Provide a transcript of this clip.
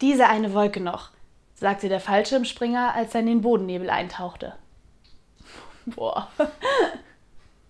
Diese eine Wolke noch, sagte der Fallschirmspringer, als er in den Bodennebel eintauchte. Boah.